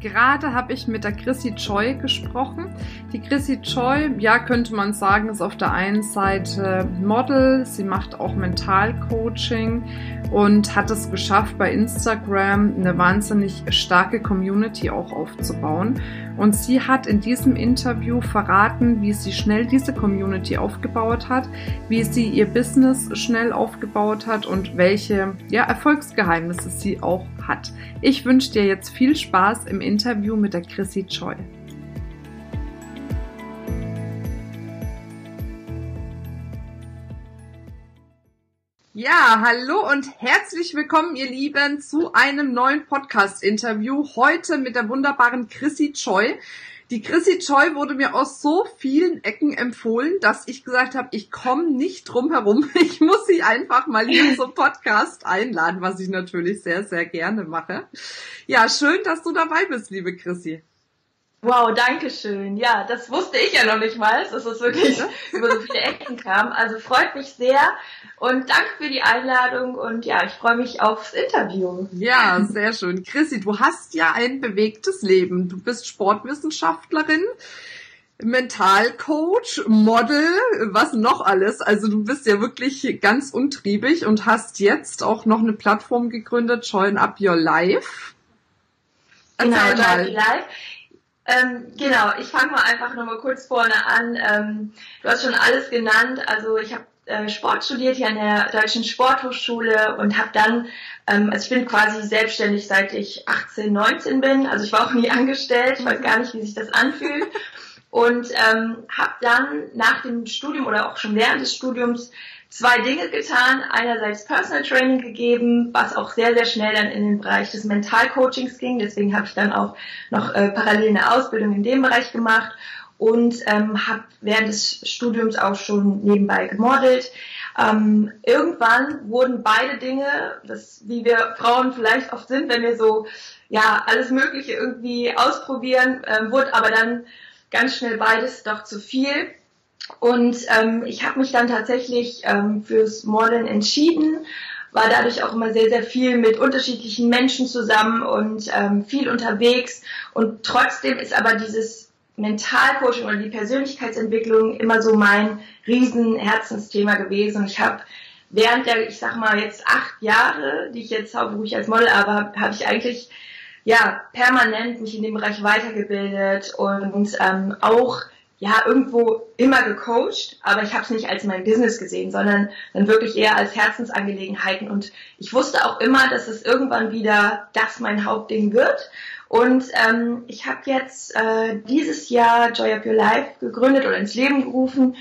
Gerade habe ich mit der Chrissy Choi gesprochen. Die Chrissy Choi, ja, könnte man sagen, ist auf der einen Seite Model, sie macht auch Mentalcoaching und hat es geschafft, bei Instagram eine wahnsinnig starke Community auch aufzubauen. Und sie hat in diesem Interview verraten, wie sie schnell diese Community aufgebaut hat, wie sie ihr Business schnell aufgebaut hat und welche ja, Erfolgsgeheimnisse sie auch hat. Ich wünsche dir jetzt viel Spaß im Interview mit der Chrissy Choi. Ja, hallo und herzlich willkommen, ihr Lieben, zu einem neuen Podcast-Interview. Heute mit der wunderbaren Chrissy Choi. Die Chrissy Choi wurde mir aus so vielen Ecken empfohlen, dass ich gesagt habe, ich komme nicht drum herum. Ich muss sie einfach mal hier zum Podcast einladen, was ich natürlich sehr, sehr gerne mache. Ja, schön, dass du dabei bist, liebe Chrissy. Wow, danke schön. Ja, das wusste ich ja noch nicht mal, dass es wirklich über so viele Ecken kam. Also freut mich sehr und danke für die Einladung und ja, ich freue mich aufs Interview. Ja, sehr schön. Chrissy, du hast ja ein bewegtes Leben. Du bist Sportwissenschaftlerin. Mentalcoach, Model, was noch alles. Also du bist ja wirklich ganz untriebig und hast jetzt auch noch eine Plattform gegründet, Join Up Your Life. Genau, Join Up Your Life. Ähm, genau, ich fange mal einfach nochmal kurz vorne an. Ähm, du hast schon alles genannt. Also ich habe äh, Sport studiert hier an der Deutschen Sporthochschule und habe dann, ähm, also ich bin quasi selbstständig seit ich 18, 19 bin. Also ich war auch nie angestellt. Ich weiß gar nicht, wie sich das anfühlt. Und ähm, habe dann nach dem Studium oder auch schon während des Studiums zwei Dinge getan. Einerseits Personal Training gegeben, was auch sehr, sehr schnell dann in den Bereich des Mentalcoachings ging. Deswegen habe ich dann auch noch äh, parallel eine Ausbildung in dem Bereich gemacht und ähm, habe während des Studiums auch schon nebenbei gemodelt. Ähm, irgendwann wurden beide Dinge, das, wie wir Frauen vielleicht oft sind, wenn wir so ja alles Mögliche irgendwie ausprobieren, ähm, wurde aber dann ganz schnell beides doch zu viel. Und ähm, ich habe mich dann tatsächlich ähm, fürs Modeln entschieden, war dadurch auch immer sehr, sehr viel mit unterschiedlichen Menschen zusammen und ähm, viel unterwegs. Und trotzdem ist aber dieses Mentalcoaching oder die Persönlichkeitsentwicklung immer so mein riesen Herzensthema gewesen. Und ich habe während der, ich sag mal jetzt acht Jahre, die ich jetzt hauptberuflich als Model arbeite, habe ich eigentlich ja permanent mich in dem Bereich weitergebildet und ähm, auch ja irgendwo immer gecoacht, aber ich habe es nicht als mein Business gesehen, sondern dann wirklich eher als Herzensangelegenheiten. Und ich wusste auch immer, dass es irgendwann wieder das mein Hauptding wird. Und ähm, ich habe jetzt äh, dieses Jahr Joy of Your Life gegründet oder ins Leben gerufen.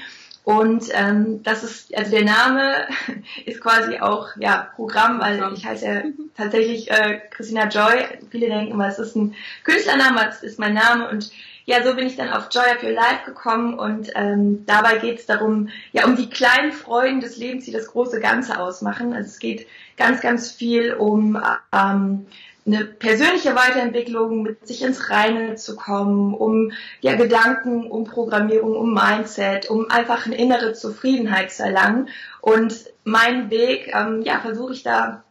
Und ähm, das ist, also der Name ist quasi auch ja Programm, weil ich heiße ja tatsächlich äh, Christina Joy. Viele denken immer, es ist ein Künstlername, es ist mein Name und ja, so bin ich dann auf Joy of Your Life gekommen und ähm, dabei geht es darum, ja, um die kleinen Freuden des Lebens, die das große Ganze ausmachen. Also es geht ganz, ganz viel um ähm, eine persönliche Weiterentwicklung, mit sich ins Reine zu kommen, um ja Gedanken, um Programmierung, um Mindset, um einfach eine innere Zufriedenheit zu erlangen. Und meinen Weg, ähm, ja, versuche ich da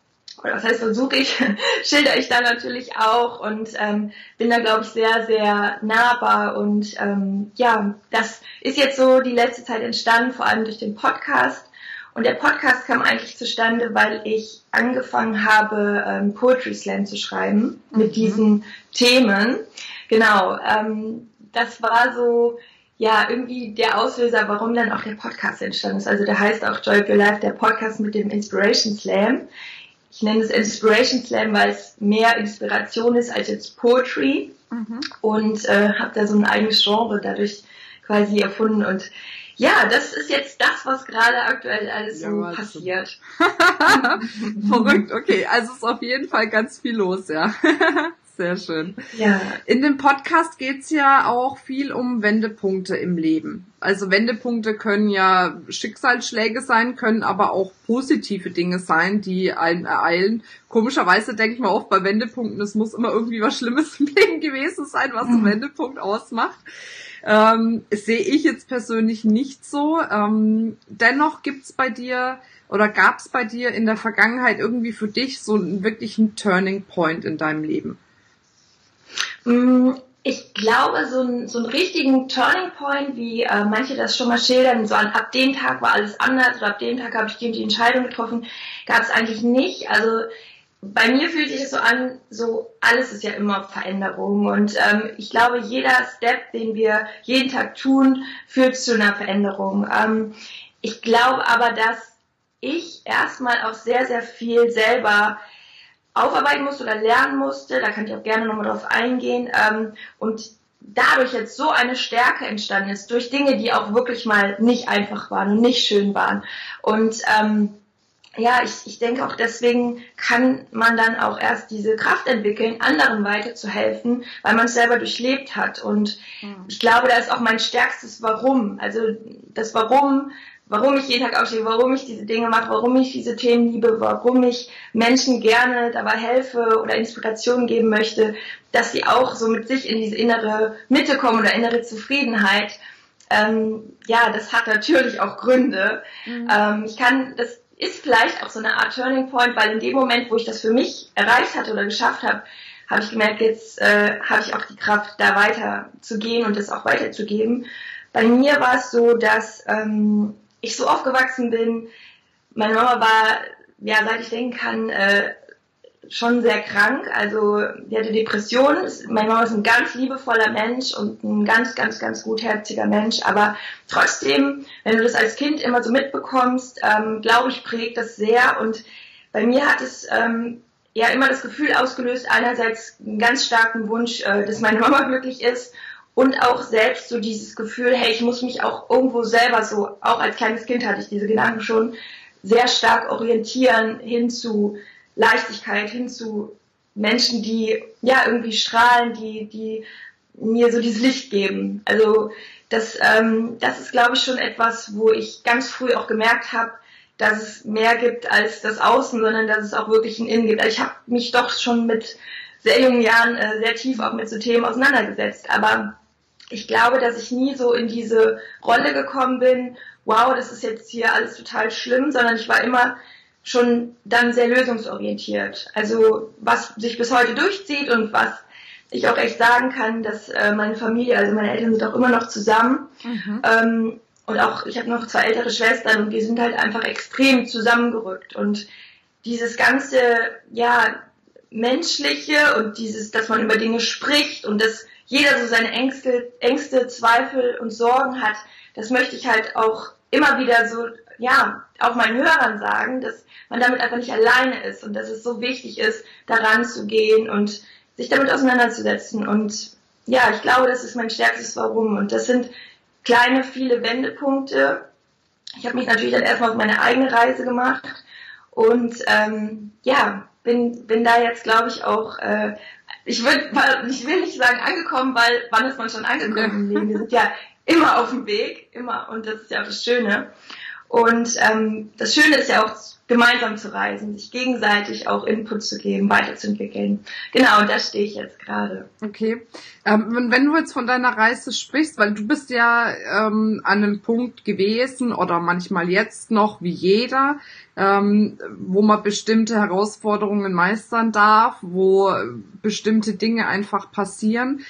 oder was heißt versuche ich, schilder ich da natürlich auch und ähm, bin da, glaube ich, sehr, sehr nahbar. Und ähm, ja, das ist jetzt so die letzte Zeit entstanden, vor allem durch den Podcast. Und der Podcast kam eigentlich zustande, weil ich angefangen habe, ähm, Poetry Slam zu schreiben mhm. mit diesen Themen. Genau, ähm, das war so ja irgendwie der Auslöser, warum dann auch der Podcast entstanden ist. Also der heißt auch Joy Your Life, der Podcast mit dem Inspiration Slam ich nenne es Inspiration Slam, weil es mehr Inspiration ist als jetzt Poetry mhm. und äh, habe da so ein eigenes Genre dadurch quasi erfunden und ja, das ist jetzt das, was gerade aktuell alles ja, so passiert. Verrückt, okay. Also ist auf jeden Fall ganz viel los, ja. Sehr schön. Ja. In dem Podcast geht's ja auch viel um Wendepunkte im Leben. Also Wendepunkte können ja Schicksalsschläge sein, können aber auch positive Dinge sein, die einen ereilen. Komischerweise denkt man oft bei Wendepunkten, es muss immer irgendwie was Schlimmes im Leben gewesen sein, was einen mhm. Wendepunkt ausmacht. Ähm, sehe ich jetzt persönlich nicht so. Ähm, dennoch gibt's bei dir oder gab's bei dir in der Vergangenheit irgendwie für dich so einen wirklichen Turning Point in deinem Leben? Mm, ich glaube, so, ein, so einen richtigen Turning Point, wie äh, manche das schon mal schildern, so an, ab dem Tag war alles anders oder ab dem Tag habe ich die, die Entscheidung getroffen, gab es eigentlich nicht. Also bei mir fühlt sich das so an, so alles ist ja immer Veränderung und ähm, ich glaube, jeder Step, den wir jeden Tag tun, führt zu einer Veränderung. Ähm, ich glaube aber, dass ich erstmal auch sehr, sehr viel selber aufarbeiten musste oder lernen musste. Da kann ich auch gerne nochmal drauf eingehen. Ähm, und dadurch jetzt so eine Stärke entstanden ist, durch Dinge, die auch wirklich mal nicht einfach waren und nicht schön waren. Und ähm, ja, ich, ich denke auch deswegen kann man dann auch erst diese Kraft entwickeln, anderen weiterzuhelfen, weil man es selber durchlebt hat. Und ich glaube, da ist auch mein stärkstes Warum. Also das Warum, warum ich jeden Tag aufstehe, warum ich diese Dinge mache, warum ich diese Themen liebe, warum ich Menschen gerne dabei helfe oder Inspiration geben möchte, dass sie auch so mit sich in diese innere Mitte kommen oder innere Zufriedenheit. Ähm, ja, das hat natürlich auch Gründe. Mhm. Ähm, ich kann das ist vielleicht auch so eine Art Turning Point, weil in dem Moment, wo ich das für mich erreicht hatte oder geschafft habe, habe ich gemerkt, jetzt äh, habe ich auch die Kraft, da weiter zu gehen und das auch weiterzugeben. Bei mir war es so, dass ähm, ich so aufgewachsen bin. Meine Mama war, ja, seit ich denken kann, äh, schon sehr krank. Also die hatte Depressionen. Meine Mama ist ein ganz liebevoller Mensch und ein ganz, ganz, ganz gutherziger Mensch. Aber trotzdem, wenn du das als Kind immer so mitbekommst, ähm, glaube ich, prägt das sehr. Und bei mir hat es ähm, ja immer das Gefühl ausgelöst, einerseits einen ganz starken Wunsch, äh, dass meine Mama glücklich ist und auch selbst so dieses Gefühl, hey, ich muss mich auch irgendwo selber so, auch als kleines Kind hatte ich diese Gedanken schon, sehr stark orientieren hin zu Leichtigkeit hin zu Menschen, die ja irgendwie strahlen, die, die mir so dieses Licht geben. Also das, ähm, das ist, glaube ich, schon etwas, wo ich ganz früh auch gemerkt habe, dass es mehr gibt als das Außen, sondern dass es auch wirklich ein Innen gibt. Also ich habe mich doch schon mit sehr jungen Jahren äh, sehr tief auch mit so Themen auseinandergesetzt. Aber ich glaube, dass ich nie so in diese Rolle gekommen bin, wow, das ist jetzt hier alles total schlimm, sondern ich war immer schon dann sehr lösungsorientiert. Also was sich bis heute durchzieht und was ich auch echt sagen kann, dass äh, meine Familie, also meine Eltern sind auch immer noch zusammen. Mhm. Ähm, und auch, ich habe noch zwei ältere Schwestern und die sind halt einfach extrem zusammengerückt. Und dieses ganze, ja, menschliche und dieses, dass man über Dinge spricht und dass jeder so seine Ängste, Ängste, Zweifel und Sorgen hat, das möchte ich halt auch immer wieder so, ja, auch meinen Hörern sagen, dass man damit einfach nicht alleine ist und dass es so wichtig ist, daran zu gehen und sich damit auseinanderzusetzen. Und ja, ich glaube, das ist mein stärkstes Warum. Und das sind kleine, viele Wendepunkte. Ich habe mich natürlich dann erstmal auf meine eigene Reise gemacht und ähm, ja, bin, bin da jetzt, glaube ich, auch, äh, ich, würd, ich will nicht sagen angekommen, weil wann ist man schon angekommen? Wir sind ja immer auf dem Weg, immer, und das ist ja auch das Schöne. Und ähm, das Schöne ist ja auch, gemeinsam zu reisen, sich gegenseitig auch Input zu geben, weiterzuentwickeln. Genau, und da stehe ich jetzt gerade. Okay. Ähm, wenn du jetzt von deiner Reise sprichst, weil du bist ja ähm, an einem Punkt gewesen oder manchmal jetzt noch wie jeder, ähm, wo man bestimmte Herausforderungen meistern darf, wo bestimmte Dinge einfach passieren.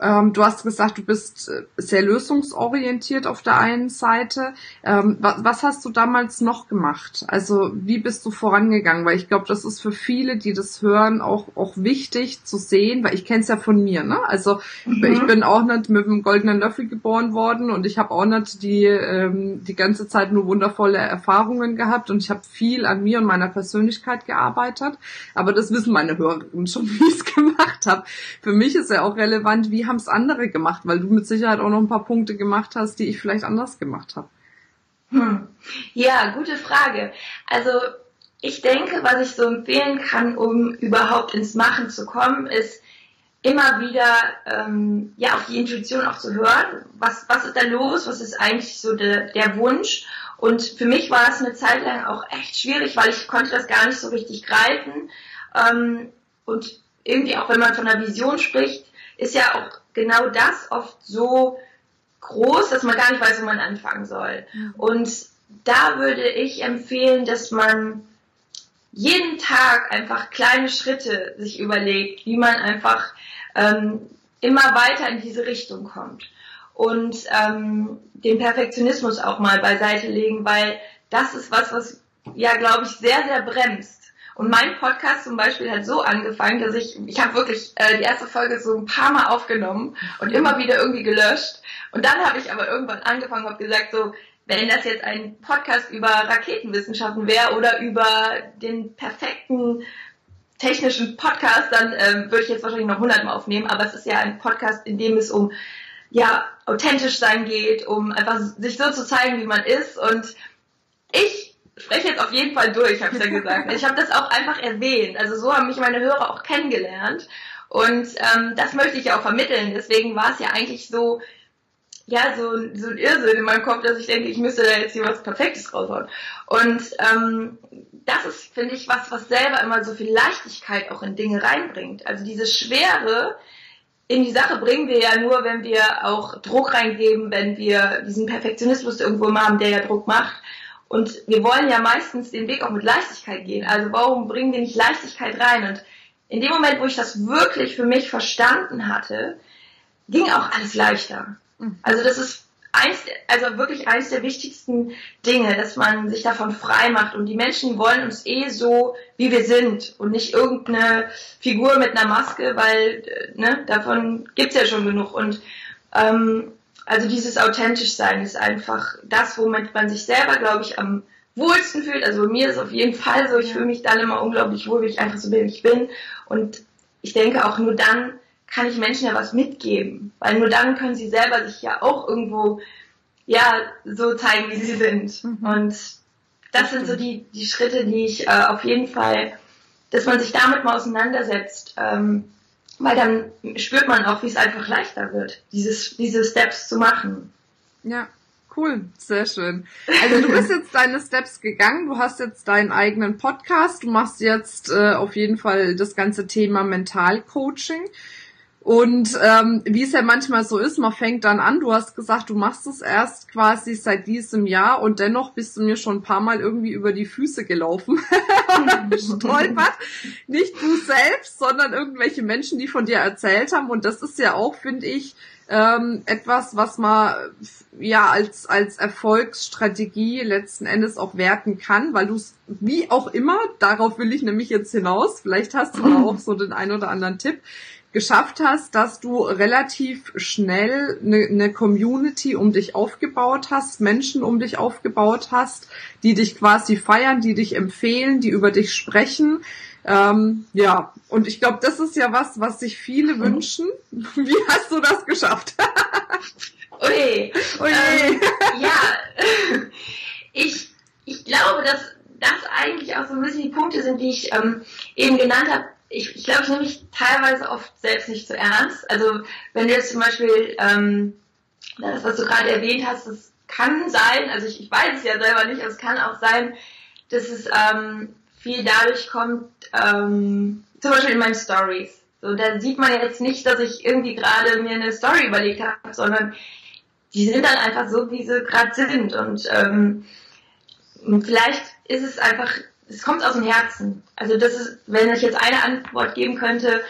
Ähm, du hast gesagt, du bist äh, sehr lösungsorientiert auf der einen Seite. Ähm, was, was, hast du damals noch gemacht? Also wie bist du vorangegangen? Weil ich glaube, das ist für viele, die das hören, auch, auch wichtig zu sehen, weil ich kenne es ja von mir. Ne? Also mhm. ich bin auch nicht mit einem goldenen Löffel geboren worden und ich habe auch nicht die, ähm, die ganze Zeit nur wundervolle Erfahrungen gehabt und ich habe viel an mir und meiner Persönlichkeit gearbeitet. Aber das wissen meine Hörerinnen schon, wie ich es gemacht habe. Für mich ist ja auch relevant, wie haben es andere gemacht? Weil du mit Sicherheit auch noch ein paar Punkte gemacht hast, die ich vielleicht anders gemacht habe. Hm. Ja, gute Frage. Also ich denke, was ich so empfehlen kann, um überhaupt ins Machen zu kommen, ist immer wieder ähm, ja auf die Intuition auch zu hören, was was ist da los, was ist eigentlich so de, der Wunsch und für mich war es eine Zeit lang auch echt schwierig, weil ich konnte das gar nicht so richtig greifen ähm, und irgendwie auch wenn man von einer Vision spricht, ist ja auch genau das oft so groß, dass man gar nicht weiß, wo man anfangen soll. Und da würde ich empfehlen, dass man jeden Tag einfach kleine Schritte sich überlegt, wie man einfach ähm, immer weiter in diese Richtung kommt. Und ähm, den Perfektionismus auch mal beiseite legen, weil das ist was, was ja, glaube ich, sehr, sehr bremst. Und mein Podcast zum Beispiel hat so angefangen, dass ich, ich habe wirklich äh, die erste Folge so ein paar Mal aufgenommen und immer wieder irgendwie gelöscht. Und dann habe ich aber irgendwann angefangen und gesagt so, wenn das jetzt ein Podcast über Raketenwissenschaften wäre oder über den perfekten technischen Podcast, dann ähm, würde ich jetzt wahrscheinlich noch hundertmal aufnehmen, aber es ist ja ein Podcast, in dem es um ja authentisch sein geht, um einfach sich so zu zeigen, wie man ist und ich spreche jetzt auf jeden Fall durch, habe ich ja gesagt. Ich habe das auch einfach erwähnt. Also so haben mich meine Hörer auch kennengelernt und ähm, das möchte ich ja auch vermitteln. Deswegen war es ja eigentlich so ja, so, so ein Irrsinn in meinem Kopf, dass ich denke, ich müsste da jetzt hier was Perfektes raushauen. Und ähm, das ist, finde ich, was, was selber immer so viel Leichtigkeit auch in Dinge reinbringt. Also diese Schwere in die Sache bringen wir ja nur, wenn wir auch Druck reingeben, wenn wir diesen Perfektionismus irgendwo haben, der ja Druck macht. Und wir wollen ja meistens den Weg auch mit Leichtigkeit gehen. Also warum bringen wir nicht Leichtigkeit rein? Und in dem Moment, wo ich das wirklich für mich verstanden hatte, ging auch alles leichter. Mhm. Also das ist eins, also wirklich eines der wichtigsten Dinge, dass man sich davon frei macht. Und die Menschen wollen uns eh so, wie wir sind und nicht irgendeine Figur mit einer Maske, weil äh, ne, davon gibt's ja schon genug. Und ähm, also dieses authentisch sein ist einfach das, womit man sich selber, glaube ich, am wohlsten fühlt. Also mir ist auf jeden Fall so, ich fühle mich dann immer unglaublich wohl, wie ich einfach so bin, wie ich bin. Und ich denke auch nur dann kann ich Menschen ja was mitgeben. Weil nur dann können sie selber sich ja auch irgendwo ja so zeigen, wie sie sind. Mhm. Und das sind so die, die Schritte, die ich äh, auf jeden Fall, dass man sich damit mal auseinandersetzt. Ähm, weil dann spürt man auch, wie es einfach leichter wird, dieses, diese Steps zu machen. Ja, cool, sehr schön. Also du bist jetzt deine Steps gegangen, du hast jetzt deinen eigenen Podcast, du machst jetzt äh, auf jeden Fall das ganze Thema Mentalcoaching. Und ähm, wie es ja manchmal so ist, man fängt dann an, du hast gesagt, du machst es erst quasi seit diesem Jahr und dennoch bist du mir schon ein paar Mal irgendwie über die Füße gelaufen und gestolpert. Nicht du selbst, sondern irgendwelche Menschen, die von dir erzählt haben. Und das ist ja auch, finde ich, ähm, etwas, was man ja als, als Erfolgsstrategie letzten Endes auch werten kann, weil du es wie auch immer, darauf will ich nämlich jetzt hinaus, vielleicht hast du auch so den ein oder anderen Tipp, geschafft hast, dass du relativ schnell eine, eine Community um dich aufgebaut hast, Menschen um dich aufgebaut hast, die dich quasi feiern, die dich empfehlen, die über dich sprechen. Ähm, ja, und ich glaube, das ist ja was, was sich viele mhm. wünschen. Wie hast du das geschafft? Ui, Ui. Ähm, ja, ich, ich glaube, dass das eigentlich auch so ein bisschen die Punkte sind, die ich ähm, eben genannt habe ich, ich glaube, ich nehme mich teilweise oft selbst nicht zu ernst. Also wenn du jetzt zum Beispiel ähm, das, was du gerade erwähnt hast, das kann sein, also ich, ich weiß es ja selber nicht, aber es kann auch sein, dass es ähm, viel dadurch kommt, ähm, zum Beispiel in meinen Stories. So, da sieht man jetzt nicht, dass ich irgendwie gerade mir eine Story überlegt habe, sondern die sind dann einfach so, wie sie gerade sind. Und ähm, vielleicht ist es einfach es kommt aus dem Herzen. Also das ist, wenn ich jetzt eine Antwort geben könnte,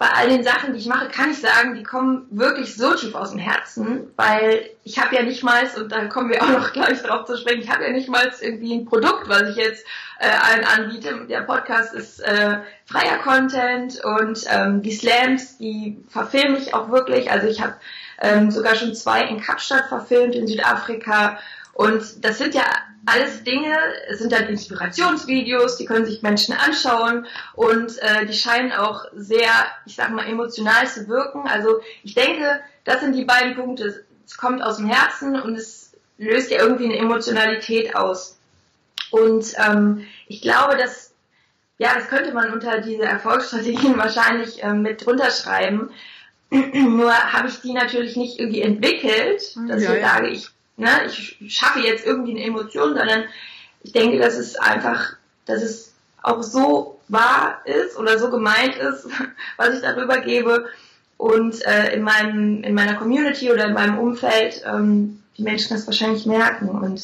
bei all den Sachen, die ich mache, kann ich sagen, die kommen wirklich so tief aus dem Herzen, weil ich habe ja nicht mal, und da kommen wir auch noch gleich drauf zu sprechen, ich habe ja nicht mal irgendwie ein Produkt, was ich jetzt äh, allen anbiete. Der Podcast ist äh, freier Content und ähm, die Slams, die verfilme ich auch wirklich. Also ich habe ähm, sogar schon zwei in Kapstadt verfilmt in Südafrika und das sind ja alles Dinge, es sind dann Inspirationsvideos, die können sich Menschen anschauen und äh, die scheinen auch sehr, ich sag mal, emotional zu wirken. Also ich denke, das sind die beiden Punkte. Es kommt aus dem Herzen und es löst ja irgendwie eine Emotionalität aus. Und ähm, ich glaube, dass ja, das könnte man unter diese Erfolgsstrategien wahrscheinlich ähm, mit drunter schreiben. Nur habe ich die natürlich nicht irgendwie entwickelt, dass ja, ich ja. sage, ich, ne, ich schaffe jetzt irgendwie eine Emotion, sondern ich denke, dass es einfach, dass es auch so wahr ist oder so gemeint ist, was ich darüber gebe. Und äh, in meinem in meiner Community oder in meinem Umfeld ähm, die Menschen das wahrscheinlich merken. Und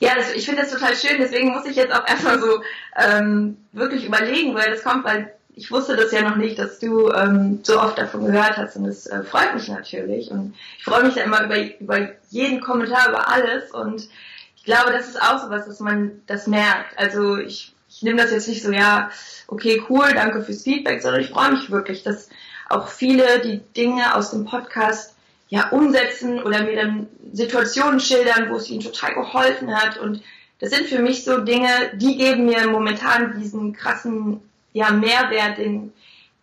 ja, das, ich finde das total schön, deswegen muss ich jetzt auch erstmal so ähm, wirklich überlegen, woher das kommt, weil ich wusste das ja noch nicht, dass du ähm, so oft davon gehört hast und es äh, freut mich natürlich. Und ich freue mich da immer über, über jeden Kommentar, über alles. Und ich glaube, das ist auch so was, dass man das merkt. Also ich, ich nehme das jetzt nicht so, ja, okay, cool, danke fürs Feedback, sondern ich freue mich wirklich, dass auch viele die Dinge aus dem Podcast ja umsetzen oder mir dann Situationen schildern, wo es ihnen total geholfen hat. Und das sind für mich so Dinge, die geben mir momentan diesen krassen ja, Mehrwert, den,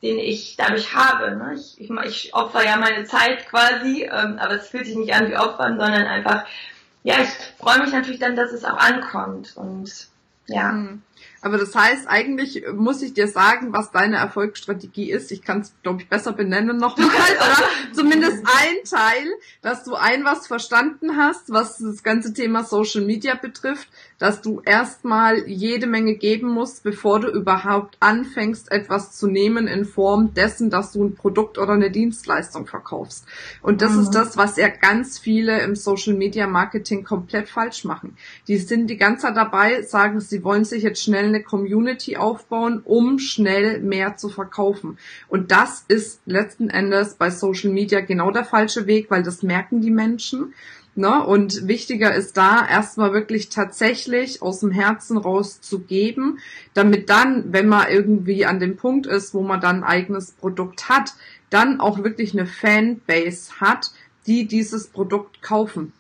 den ich dadurch habe. Ne? Ich, ich, ich opfer ja meine Zeit quasi, ähm, aber es fühlt sich nicht an wie Opfern, sondern einfach, ja, ich freue mich natürlich dann, dass es auch ankommt. Und ja. Mhm. Aber das heißt, eigentlich muss ich dir sagen, was deine Erfolgsstrategie ist. Ich kann es, glaube ich, besser benennen nochmal. Oder zumindest ein Teil, dass du ein was verstanden hast, was das ganze Thema Social Media betrifft, dass du erstmal jede Menge geben musst, bevor du überhaupt anfängst, etwas zu nehmen in Form dessen, dass du ein Produkt oder eine Dienstleistung verkaufst. Und das mhm. ist das, was ja ganz viele im Social Media Marketing komplett falsch machen. Die sind die ganze Zeit dabei, sagen, sie wollen sich jetzt schnell eine Community aufbauen, um schnell mehr zu verkaufen. Und das ist letzten Endes bei Social Media genau der falsche Weg, weil das merken die Menschen. Ne? Und wichtiger ist da erstmal wirklich tatsächlich aus dem Herzen raus zu geben, damit dann, wenn man irgendwie an dem Punkt ist, wo man dann ein eigenes Produkt hat, dann auch wirklich eine Fanbase hat, die dieses Produkt kaufen.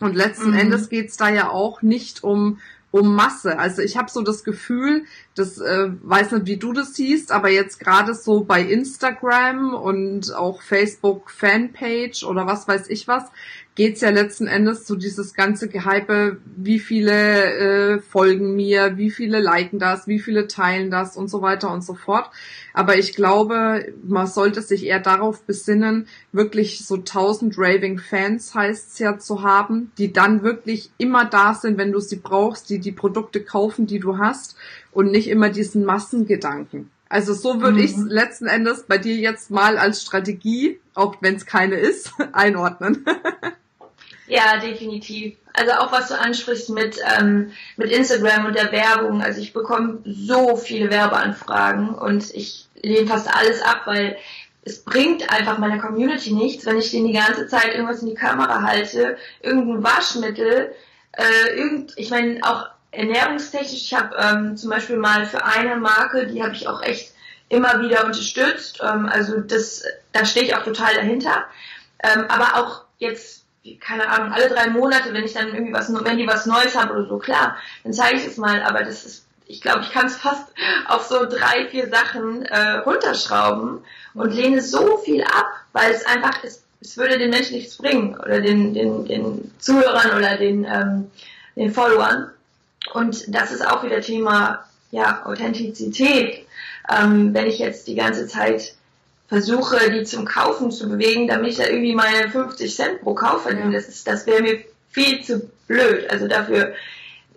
Und letzten mhm. Endes geht's da ja auch nicht um um Masse. Also ich habe so das Gefühl, das äh, weiß nicht, wie du das siehst, aber jetzt gerade so bei Instagram und auch Facebook Fanpage oder was weiß ich was, geht's ja letzten Endes so dieses ganze Gehype, wie viele äh, folgen mir, wie viele liken das, wie viele teilen das und so weiter und so fort. Aber ich glaube, man sollte sich eher darauf besinnen, wirklich so 1000 Raving Fans heißt's ja zu haben, die dann wirklich immer da sind, wenn du sie brauchst, die die Produkte kaufen, die du hast und nicht immer diesen Massengedanken. Also so würde mhm. ich letzten Endes bei dir jetzt mal als Strategie, auch wenn es keine ist, einordnen. Ja, definitiv. Also auch was du ansprichst mit, ähm, mit Instagram und der Werbung. Also ich bekomme so viele Werbeanfragen und ich lehne fast alles ab, weil es bringt einfach meiner Community nichts, wenn ich denen die ganze Zeit irgendwas in die Kamera halte, irgendein Waschmittel, äh, irgend, ich meine auch ernährungstechnisch, ich habe ähm, zum Beispiel mal für eine Marke, die habe ich auch echt immer wieder unterstützt, ähm, also das, da stehe ich auch total dahinter, ähm, aber auch jetzt keine Ahnung, alle drei Monate, wenn ich dann irgendwie was, wenn die was Neues haben oder so, klar, dann zeige ich es mal, aber das ist, ich glaube, ich kann es fast auf so drei, vier Sachen äh, runterschrauben und lehne so viel ab, weil es einfach, es, es würde den Menschen nichts bringen oder den, den, den Zuhörern oder den, ähm, den Followern. Und das ist auch wieder Thema, ja, Authentizität. Ähm, wenn ich jetzt die ganze Zeit versuche, die zum Kaufen zu bewegen, damit ich da irgendwie meine 50 Cent pro Kauf verdiene. Das, das wäre mir viel zu blöd. Also dafür,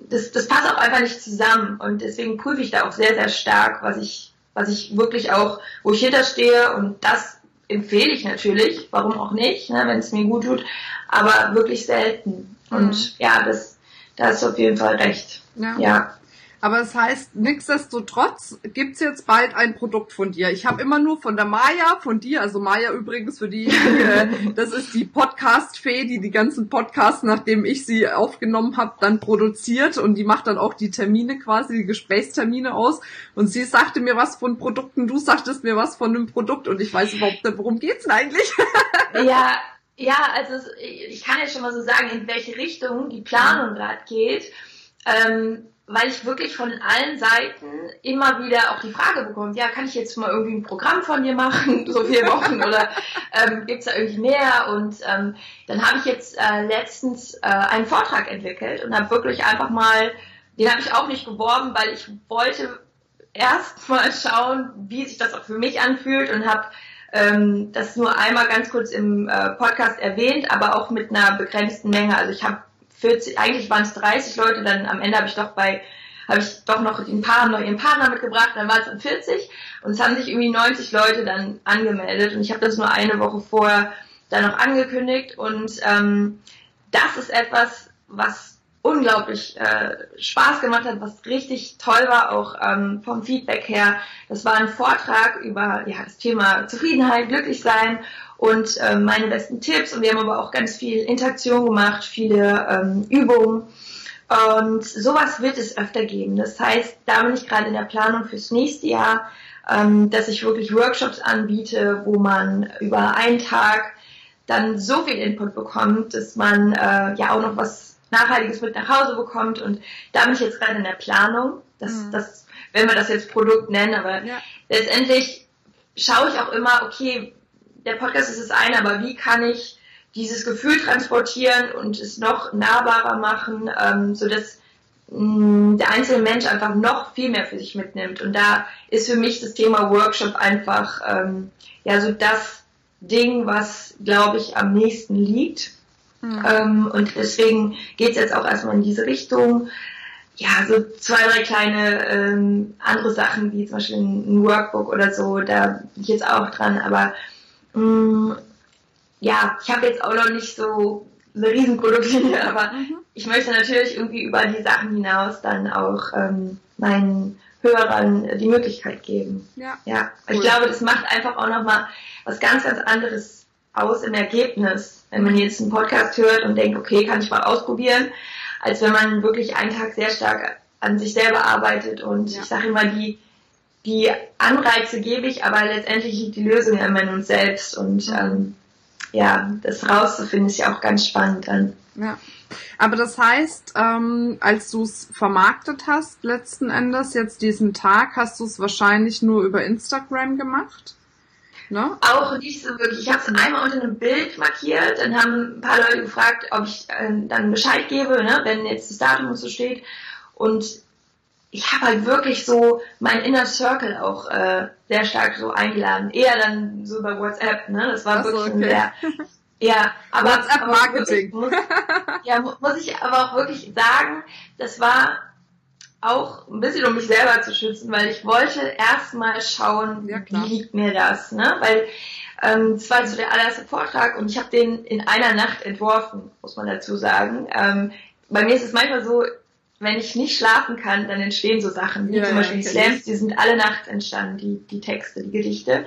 das, das passt auch einfach nicht zusammen. Und deswegen prüfe ich da auch sehr, sehr stark, was ich, was ich wirklich auch, wo ich hinterstehe. Und das empfehle ich natürlich, warum auch nicht, ne, wenn es mir gut tut, aber wirklich selten. Und mhm. ja, das, da ist auf jeden Fall recht. Ja. ja. Aber es das heißt, nichtsdestotrotz gibt's jetzt bald ein Produkt von dir. Ich habe immer nur von der Maya, von dir, also Maya übrigens für die, äh, das ist die Podcast-Fee, die die ganzen Podcasts, nachdem ich sie aufgenommen habe, dann produziert und die macht dann auch die Termine quasi, die Gesprächstermine aus. Und sie sagte mir was von Produkten, du sagtest mir was von einem Produkt und ich weiß überhaupt nicht, worum geht's denn eigentlich? ja, ja, also ich kann ja schon mal so sagen, in welche Richtung die Planung gerade geht. Ähm, weil ich wirklich von allen Seiten immer wieder auch die Frage bekomme, ja, kann ich jetzt mal irgendwie ein Programm von dir machen, so vier Wochen oder ähm, gibt da irgendwie mehr? Und ähm, dann habe ich jetzt äh, letztens äh, einen Vortrag entwickelt und habe wirklich einfach mal, den habe ich auch nicht beworben, weil ich wollte erstmal schauen, wie sich das auch für mich anfühlt und habe ähm, das nur einmal ganz kurz im äh, Podcast erwähnt, aber auch mit einer begrenzten Menge. Also ich habe 40, eigentlich waren es 30 Leute, dann am Ende habe ich doch bei habe ich doch noch ein paar noch ihren Partner mitgebracht, dann waren es dann 40 und es haben sich irgendwie 90 Leute dann angemeldet. Und ich habe das nur eine Woche vorher dann noch angekündigt. Und ähm, das ist etwas, was unglaublich äh, Spaß gemacht hat, was richtig toll war, auch ähm, vom Feedback her. Das war ein Vortrag über ja, das Thema Zufriedenheit, Glücklichsein und äh, meine besten Tipps. Und wir haben aber auch ganz viel Interaktion gemacht, viele ähm, Übungen. Und sowas wird es öfter geben. Das heißt, da bin ich gerade in der Planung fürs nächste Jahr, ähm, dass ich wirklich Workshops anbiete, wo man über einen Tag dann so viel Input bekommt, dass man äh, ja auch noch was Nachhaltiges mit nach Hause bekommt. Und da bin ich jetzt gerade in der Planung. Das, mhm. das, wenn wir das jetzt Produkt nennen, aber ja. letztendlich schaue ich auch immer, okay, der Podcast ist das eine, aber wie kann ich dieses Gefühl transportieren und es noch nahbarer machen, ähm, sodass mh, mm, der einzelne Mensch einfach noch viel mehr für sich mitnimmt. Und da ist für mich das Thema Workshop einfach ähm, ja so das Ding, was glaube ich am nächsten liegt. Mhm. Ähm, und deswegen geht es jetzt auch erstmal in diese Richtung. Ja, so zwei, drei kleine ähm, andere Sachen, wie zum Beispiel ein Workbook oder so, da bin ich jetzt auch dran. Aber mh, mm, ja, ich habe jetzt auch noch nicht so eine Riesenproduktion, aber mhm. ich möchte natürlich irgendwie über die Sachen hinaus dann auch ähm, meinen Hörern die Möglichkeit geben. Ja. ja. Cool. Ich glaube, das macht einfach auch nochmal was ganz, ganz anderes aus im Ergebnis wenn man jetzt einen Podcast hört und denkt, okay, kann ich mal ausprobieren, als wenn man wirklich einen Tag sehr stark an sich selber arbeitet und ja. ich sage immer, die, die Anreize gebe ich, aber letztendlich liegt die Lösung immer in uns selbst und ähm, ja, das rauszufinden ist ja auch ganz spannend dann. Ja. Aber das heißt, ähm, als du es vermarktet hast, letzten Endes jetzt diesen Tag, hast du es wahrscheinlich nur über Instagram gemacht? Ne? Auch nicht so wirklich. Ich habe es einmal unter einem Bild markiert, dann haben ein paar Leute gefragt, ob ich äh, dann Bescheid gebe, ne, wenn jetzt das Datum so steht. Und ich habe halt wirklich so mein Inner Circle auch äh, sehr stark so eingeladen. Eher dann so bei WhatsApp, ne? Das war Ach wirklich okay. sehr. Ja, aber WhatsApp Marketing. Aber wirklich, muss, ja, muss ich aber auch wirklich sagen, das war auch ein bisschen, um mich selber zu schützen, weil ich wollte erstmal schauen, ja, wie liegt mir das, ne? Weil ähm, es war so der allererste Vortrag und ich habe den in einer Nacht entworfen, muss man dazu sagen. Ähm, bei mir ist es manchmal so, wenn ich nicht schlafen kann, dann entstehen so Sachen, wie ja, zum Beispiel die Slams, die sind alle nachts entstanden, die, die Texte, die Gedichte.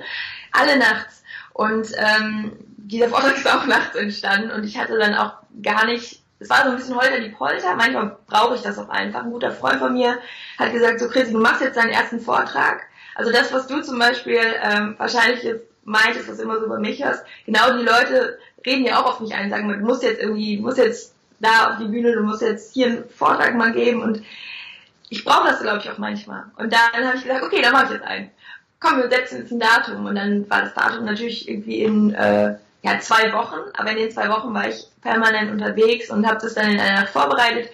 Alle nachts. Und ähm, dieser Vortrag ist auch nachts entstanden und ich hatte dann auch gar nicht es war so ein bisschen holter die Polter. Manchmal brauche ich das auch einfach. Ein guter Freund von mir hat gesagt, so Christi, du machst jetzt deinen ersten Vortrag. Also das, was du zum Beispiel ähm, wahrscheinlich jetzt meintest, was immer so über mich hast, genau die Leute reden ja auch auf mich ein, sagen, du musst jetzt irgendwie, du musst jetzt da auf die Bühne, du musst jetzt hier einen Vortrag mal geben und ich brauche das, glaube ich, auch manchmal. Und dann habe ich gesagt, okay, dann mache ich jetzt einen. Komm, wir setzen jetzt ein Datum. Und dann war das Datum natürlich irgendwie in äh, ja, zwei Wochen, aber in den zwei Wochen war ich permanent unterwegs und habe das dann in einer Nacht vorbereitet,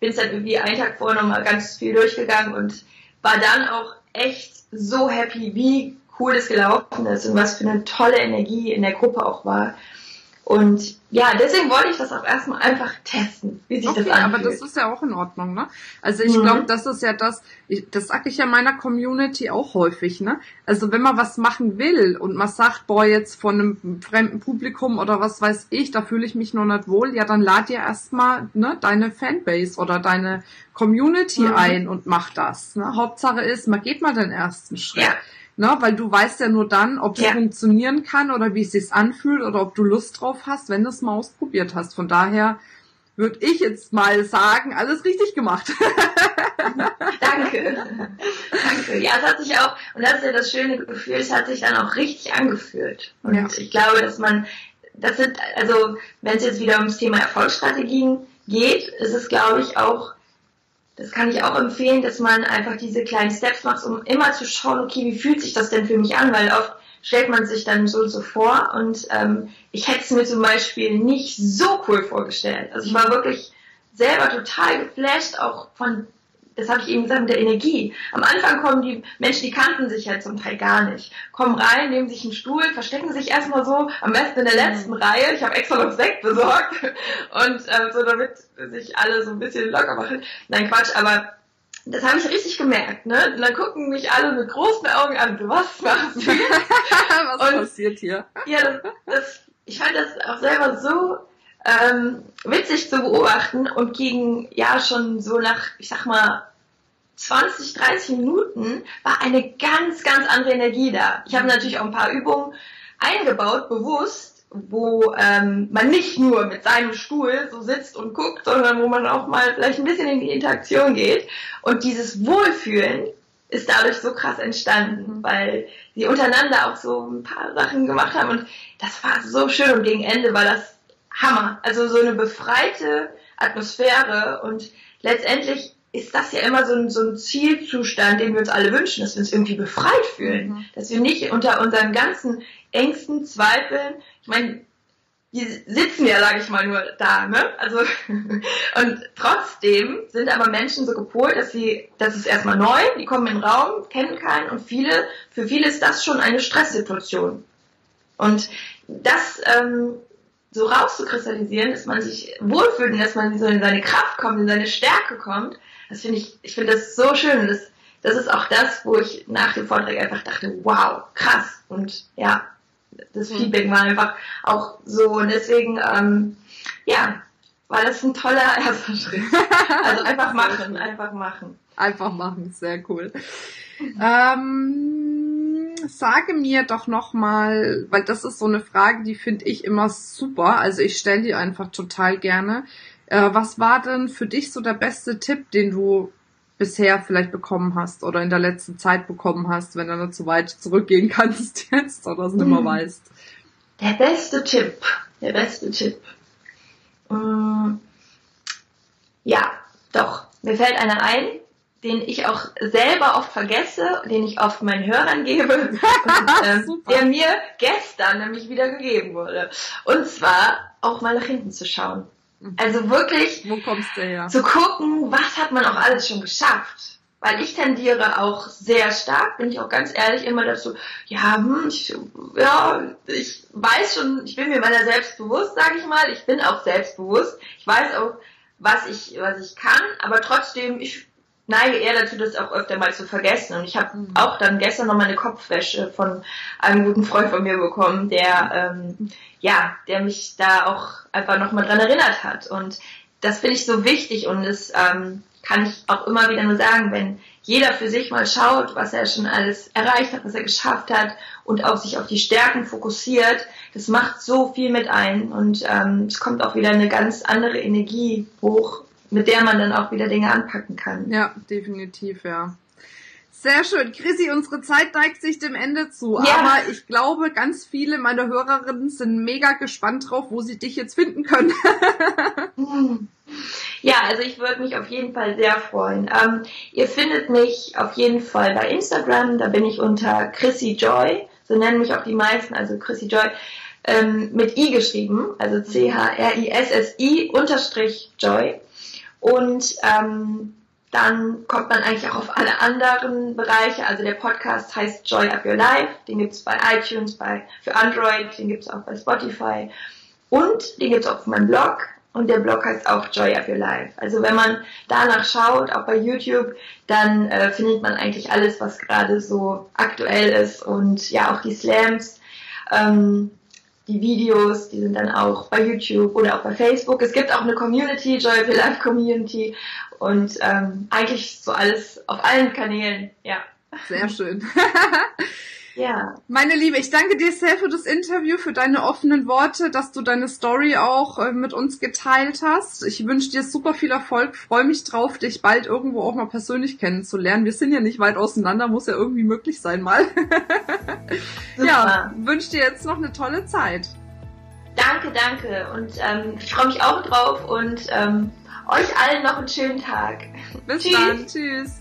bin es dann irgendwie einen Tag vorher nochmal ganz viel durchgegangen und war dann auch echt so happy, wie cool es gelaufen ist und was für eine tolle Energie in der Gruppe auch war. Und ja, deswegen wollte ich das auch erstmal einfach testen, wie sich okay, das anfühlt. aber das ist ja auch in Ordnung, ne? Also ich mhm. glaube, das ist ja das, ich, das sage ich ja meiner Community auch häufig, ne? Also wenn man was machen will und man sagt, boah, jetzt von einem fremden Publikum oder was weiß ich, da fühle ich mich noch nicht wohl, ja, dann lad dir erstmal ne, deine Fanbase oder deine Community mhm. ein und mach das. Ne? Hauptsache ist, man geht mal den ersten Schritt. Ja ne? weil du weißt ja nur dann, ob es ja. funktionieren kann oder wie es sich anfühlt oder ob du Lust drauf hast, wenn du es mal ausprobiert hast. Von daher würde ich jetzt mal sagen, alles richtig gemacht. Danke. Danke. Ja, es hat sich auch, und das ist ja das schöne Gefühl, es hat sich dann auch richtig angefühlt. Und ja. ich glaube, dass man, das sind, also, wenn es jetzt wieder ums Thema Erfolgsstrategien geht, ist es, glaube ich, auch das kann ich auch empfehlen, dass man einfach diese kleinen Steps macht, um immer zu schauen, okay, wie fühlt sich das denn für mich an? Weil oft stellt man sich dann so und so vor und ähm, ich hätte es mir zum Beispiel nicht so cool vorgestellt. Also ich war wirklich selber total geflasht, auch von das habe ich eben gesagt mit der Energie. Am Anfang kommen die Menschen, die kannten sich ja zum Teil gar nicht, kommen rein, nehmen sich einen Stuhl, verstecken sich erstmal so, am besten in der letzten mhm. Reihe. Ich habe extra noch Sekt besorgt und äh, so damit sich alle so ein bisschen locker machen. Nein, Quatsch, aber das habe ich richtig gemerkt, ne? Und dann gucken mich alle mit großen Augen an, was machst du? was und, passiert hier? Ja, das, das, ich fand das auch selber so ähm, witzig zu beobachten und gegen, ja, schon so nach, ich sag mal, 20, 30 Minuten war eine ganz, ganz andere Energie da. Ich habe natürlich auch ein paar Übungen eingebaut, bewusst, wo ähm, man nicht nur mit seinem Stuhl so sitzt und guckt, sondern wo man auch mal vielleicht ein bisschen in die Interaktion geht. Und dieses Wohlfühlen ist dadurch so krass entstanden, mhm. weil sie untereinander auch so ein paar Sachen gemacht haben und das war so schön und gegen Ende war das Hammer. Also so eine befreite Atmosphäre und letztendlich ist das ja immer so ein, so ein Zielzustand, den wir uns alle wünschen, dass wir uns irgendwie befreit fühlen, mhm. dass wir nicht unter unseren ganzen Ängsten, Zweifeln, ich meine, die sitzen ja, sage ich mal, nur da, ne? Also und trotzdem sind aber Menschen so gepolt, dass sie, das ist erstmal neu, die kommen in den Raum, kennen keinen und viele, für viele ist das schon eine Stresssituation. Und das ähm, so rauszukristallisieren, dass man sich wohlfühlt und dass man so in seine Kraft kommt, in seine Stärke kommt, das finde ich, ich finde das so schön. Und das, das ist auch das, wo ich nach dem Vortrag einfach dachte, wow, krass. Und ja, das mhm. Feedback war einfach auch so. Und deswegen, ähm, ja, war das ein toller erster Schritt. Also einfach machen, einfach machen. Einfach machen, sehr cool. ähm, sage mir doch nochmal, weil das ist so eine Frage, die finde ich immer super. Also ich stelle die einfach total gerne. Äh, was war denn für dich so der beste Tipp, den du bisher vielleicht bekommen hast oder in der letzten Zeit bekommen hast, wenn du nicht so weit zurückgehen kannst jetzt oder es nicht mehr hm. weißt? Der beste Tipp, der beste Tipp. Hm. Ja, doch. Mir fällt einer ein, den ich auch selber oft vergesse, den ich oft meinen Hörern gebe und äh, der mir gestern nämlich wieder gegeben wurde. Und zwar auch mal nach hinten zu schauen. Mhm. Also wirklich Wo kommst du her? zu gucken, was hat man auch alles schon geschafft. Weil ich tendiere auch sehr stark, bin ich auch ganz ehrlich, immer dazu, ja, hm, ich, ja, ich weiß schon, ich bin mir meiner selbst bewusst, sage ich mal. Ich bin auch selbstbewusst. Ich weiß auch, was ich, was ich kann, aber trotzdem, ich neige eher dazu, das auch öfter mal zu vergessen. Und ich habe mhm. auch dann gestern noch meine Kopfwäsche von einem guten Freund von mir bekommen, der ähm, ja, der mich da auch einfach nochmal dran erinnert hat. Und das finde ich so wichtig und das ähm, kann ich auch immer wieder nur sagen, wenn jeder für sich mal schaut, was er schon alles erreicht hat, was er geschafft hat und auch sich auf die Stärken fokussiert, das macht so viel mit ein und ähm, es kommt auch wieder eine ganz andere Energie hoch mit der man dann auch wieder Dinge anpacken kann. Ja, definitiv, ja. Sehr schön. Chrissy, unsere Zeit neigt sich dem Ende zu. Ja. Aber ich glaube, ganz viele meiner Hörerinnen sind mega gespannt drauf, wo sie dich jetzt finden können. ja, also ich würde mich auf jeden Fall sehr freuen. Ähm, ihr findet mich auf jeden Fall bei Instagram. Da bin ich unter Chrissy Joy. So nennen mich auch die meisten, also Chrissy Joy. Ähm, mit I geschrieben, also C-H-R-I-S-S-I unterstrich Joy. Und ähm, dann kommt man eigentlich auch auf alle anderen Bereiche. Also der Podcast heißt Joy Up Your Life. Den gibt's bei iTunes, bei für Android, den gibt's auch bei Spotify. Und den gibt's auch auf meinem Blog. Und der Blog heißt auch Joy Up Your Life. Also wenn man danach schaut, auch bei YouTube, dann äh, findet man eigentlich alles, was gerade so aktuell ist. Und ja, auch die Slams. Ähm, die Videos, die sind dann auch bei YouTube oder auch bei Facebook. Es gibt auch eine Community, Joy of Your Life Community und ähm, eigentlich so alles auf allen Kanälen, ja. Sehr schön. Ja. Meine Liebe, ich danke dir sehr für das Interview, für deine offenen Worte, dass du deine Story auch äh, mit uns geteilt hast. Ich wünsche dir super viel Erfolg, freue mich drauf, dich bald irgendwo auch mal persönlich kennenzulernen. Wir sind ja nicht weit auseinander, muss ja irgendwie möglich sein mal. ja, wünsche dir jetzt noch eine tolle Zeit. Danke, danke. Und ähm, ich freue mich auch drauf und ähm, euch allen noch einen schönen Tag. Bis Tschüss. dann. Tschüss.